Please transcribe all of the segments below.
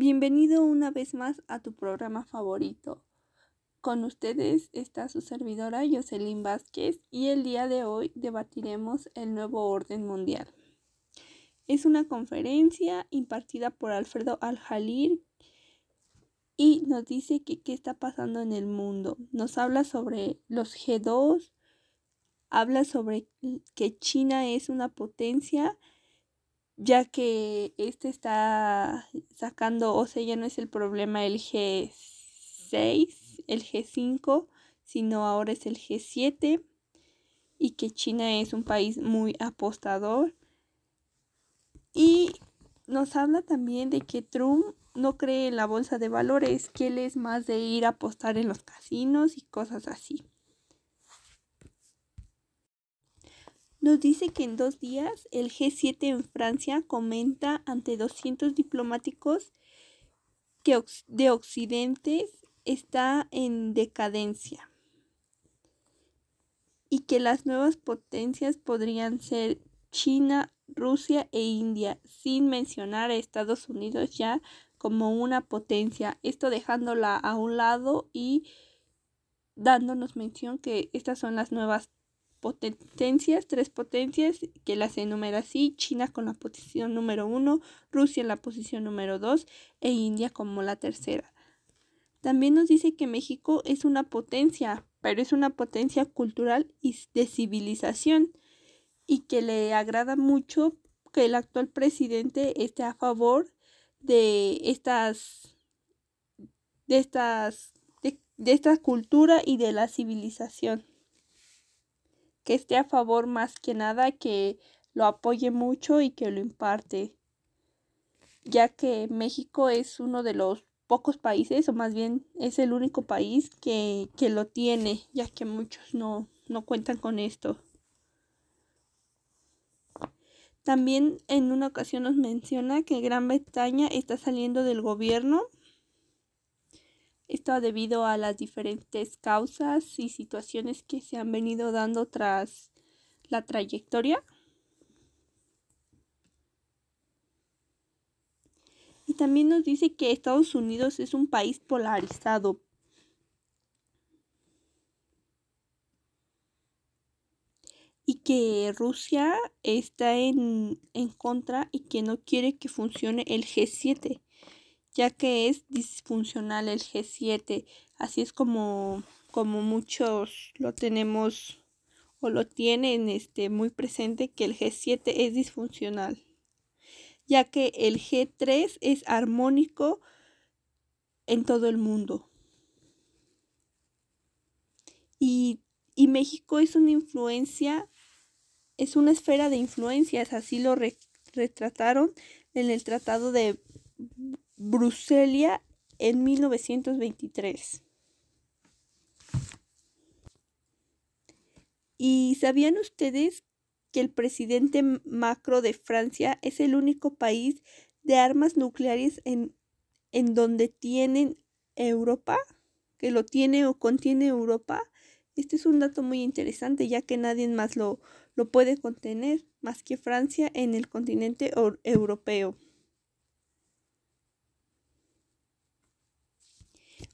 Bienvenido una vez más a tu programa favorito. Con ustedes está su servidora Jocelyn Vázquez y el día de hoy debatiremos el nuevo orden mundial. Es una conferencia impartida por Alfredo Al-Jalir y nos dice que qué está pasando en el mundo. Nos habla sobre los G2, habla sobre que China es una potencia ya que este está sacando, o sea, ya no es el problema el G6, el G5, sino ahora es el G7 y que China es un país muy apostador. Y nos habla también de que Trump no cree en la bolsa de valores, que él es más de ir a apostar en los casinos y cosas así. Nos dice que en dos días el G7 en Francia comenta ante 200 diplomáticos que de Occidente está en decadencia y que las nuevas potencias podrían ser China, Rusia e India, sin mencionar a Estados Unidos ya como una potencia, esto dejándola a un lado y dándonos mención que estas son las nuevas potencias, tres potencias que las enumera así, China con la posición número uno, Rusia en la posición número dos e India como la tercera. También nos dice que México es una potencia, pero es una potencia cultural y de civilización y que le agrada mucho que el actual presidente esté a favor de estas de estas de esta cultura y de la civilización que esté a favor más que nada, que lo apoye mucho y que lo imparte, ya que México es uno de los pocos países, o más bien es el único país que, que lo tiene, ya que muchos no, no cuentan con esto. También en una ocasión nos menciona que Gran Bretaña está saliendo del gobierno esto debido a las diferentes causas y situaciones que se han venido dando tras la trayectoria. Y también nos dice que Estados Unidos es un país polarizado. Y que Rusia está en, en contra y que no quiere que funcione el G7 ya que es disfuncional el G7. Así es como, como muchos lo tenemos o lo tienen este, muy presente que el G7 es disfuncional, ya que el G3 es armónico en todo el mundo. Y, y México es una influencia, es una esfera de influencias, así lo retrataron en el Tratado de Bruselia en 1923. ¿Y sabían ustedes que el presidente Macro de Francia es el único país de armas nucleares en, en donde tienen Europa? Que lo tiene o contiene Europa. Este es un dato muy interesante ya que nadie más lo, lo puede contener más que Francia en el continente europeo.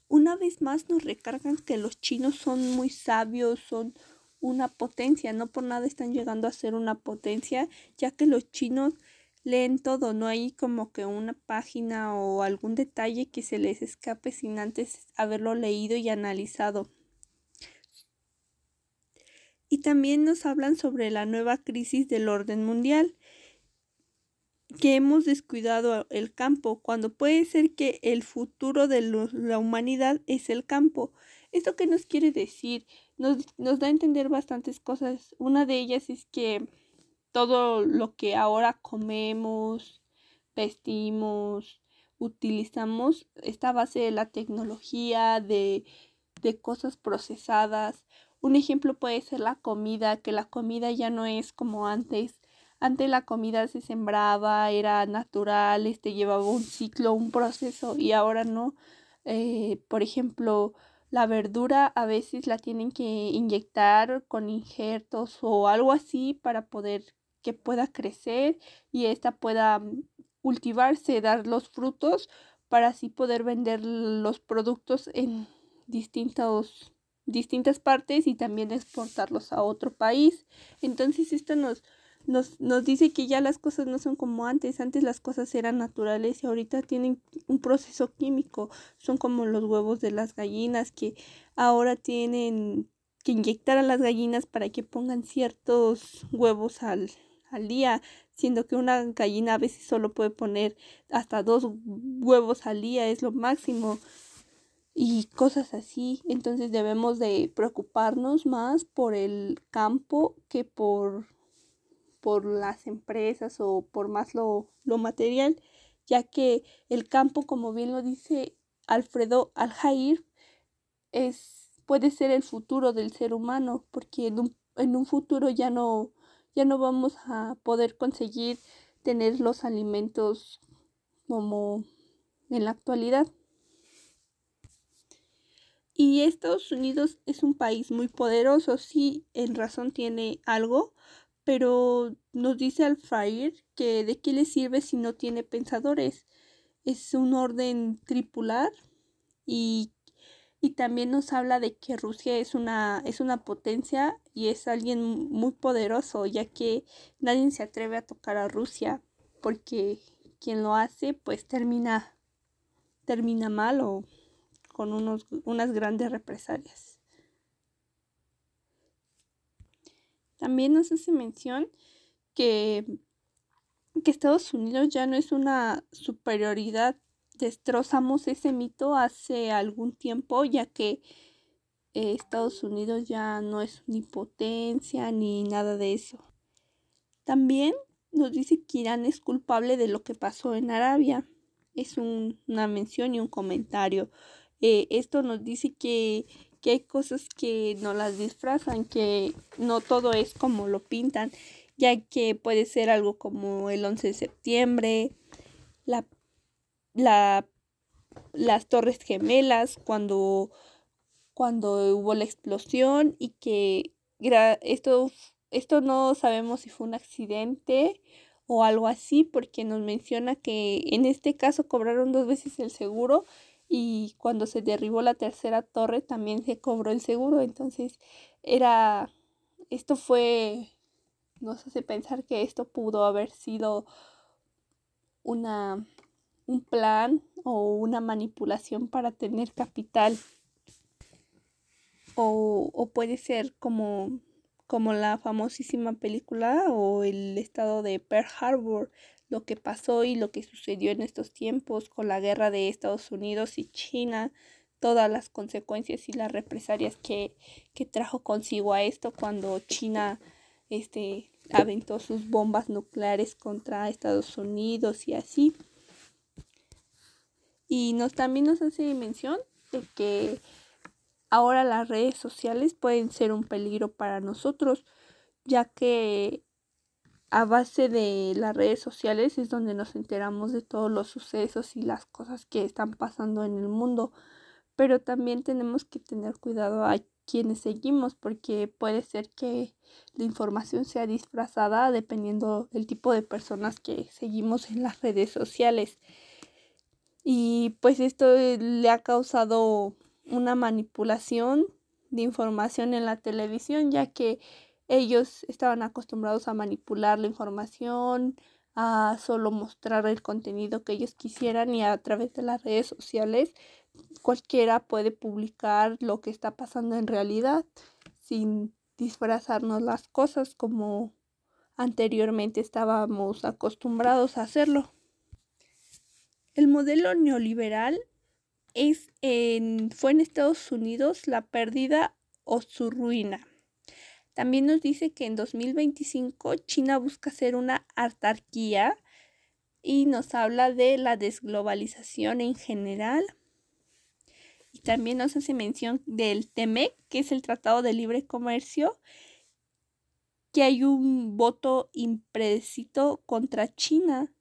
Una vez más nos recargan que los chinos son muy sabios, son una potencia, no por nada están llegando a ser una potencia, ya que los chinos leen todo, no hay como que una página o algún detalle que se les escape sin antes haberlo leído y analizado. Y también nos hablan sobre la nueva crisis del orden mundial que hemos descuidado el campo, cuando puede ser que el futuro de la humanidad es el campo. ¿Esto qué nos quiere decir? Nos, nos da a entender bastantes cosas. Una de ellas es que todo lo que ahora comemos, vestimos, utilizamos, está a base de la tecnología, de, de cosas procesadas. Un ejemplo puede ser la comida, que la comida ya no es como antes, antes la comida se sembraba, era natural, este llevaba un ciclo, un proceso y ahora no. Eh, por ejemplo, la verdura a veces la tienen que inyectar con injertos o algo así para poder que pueda crecer y esta pueda mm, cultivarse, dar los frutos para así poder vender los productos en distintos, distintas partes y también exportarlos a otro país. Entonces esto nos, nos, nos dice que ya las cosas no son como antes. Antes las cosas eran naturales y ahorita tienen un proceso químico. Son como los huevos de las gallinas que ahora tienen que inyectar a las gallinas para que pongan ciertos huevos al, al día, siendo que una gallina a veces solo puede poner hasta dos huevos al día, es lo máximo y cosas así. Entonces debemos de preocuparnos más por el campo que por, por las empresas o por más lo, lo material, ya que el campo, como bien lo dice Alfredo Aljair, es puede ser el futuro del ser humano, porque en un, en un futuro ya no, ya no vamos a poder conseguir tener los alimentos como en la actualidad. Y Estados Unidos es un país muy poderoso, sí, en razón tiene algo, pero nos dice al Fire que de qué le sirve si no tiene pensadores. Es un orden tripular y y también nos habla de que Rusia es una, es una potencia y es alguien muy poderoso, ya que nadie se atreve a tocar a Rusia, porque quien lo hace pues termina, termina mal o con unos, unas grandes represalias. También nos hace mención que, que Estados Unidos ya no es una superioridad destrozamos ese mito hace algún tiempo, ya que eh, Estados Unidos ya no es ni potencia ni nada de eso. También nos dice que Irán es culpable de lo que pasó en Arabia. Es una mención y un comentario. Eh, esto nos dice que, que hay cosas que no las disfrazan, que no todo es como lo pintan, ya que puede ser algo como el 11 de septiembre, la la, las Torres Gemelas cuando, cuando hubo la explosión y que esto, esto no sabemos si fue un accidente o algo así porque nos menciona que en este caso cobraron dos veces el seguro y cuando se derribó la tercera torre también se cobró el seguro entonces era esto fue nos hace pensar que esto pudo haber sido una un plan o una manipulación para tener capital. O, o puede ser como, como la famosísima película o el estado de Pearl Harbor, lo que pasó y lo que sucedió en estos tiempos con la guerra de Estados Unidos y China, todas las consecuencias y las represalias que, que trajo consigo a esto cuando China este, aventó sus bombas nucleares contra Estados Unidos y así. Y nos también nos hace mención de que ahora las redes sociales pueden ser un peligro para nosotros, ya que a base de las redes sociales es donde nos enteramos de todos los sucesos y las cosas que están pasando en el mundo. Pero también tenemos que tener cuidado a quienes seguimos porque puede ser que la información sea disfrazada dependiendo del tipo de personas que seguimos en las redes sociales y pues esto eh, le ha causado una manipulación de información en la televisión ya que ellos estaban acostumbrados a manipular la información, a solo mostrar el contenido que ellos quisieran y a través de las redes sociales cualquiera puede publicar lo que está pasando en realidad sin disfrazarnos las cosas como anteriormente estábamos acostumbrados a hacerlo. El modelo neoliberal fue en Estados Unidos la pérdida o su ruina. También nos dice que en 2025 China busca ser una autarquía y nos habla de la desglobalización en general. Y también nos hace mención del TEMEC, que es el Tratado de Libre Comercio, que hay un voto impredecido contra China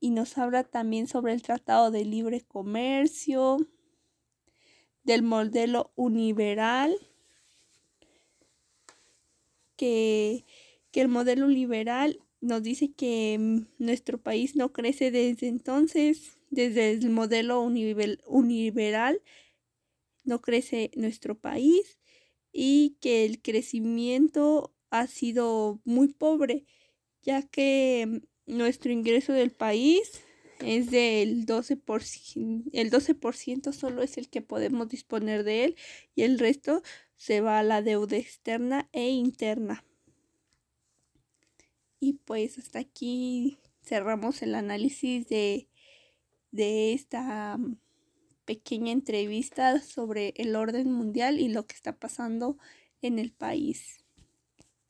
y nos habla también sobre el Tratado de Libre Comercio, del modelo universal, que, que el modelo liberal nos dice que mm, nuestro país no crece desde entonces, desde el modelo universal no crece nuestro país y que el crecimiento ha sido muy pobre, ya que nuestro ingreso del país es del 12%, el 12% solo es el que podemos disponer de él y el resto se va a la deuda externa e interna. Y pues hasta aquí cerramos el análisis de, de esta mm, pequeña entrevista sobre el orden mundial y lo que está pasando en el país.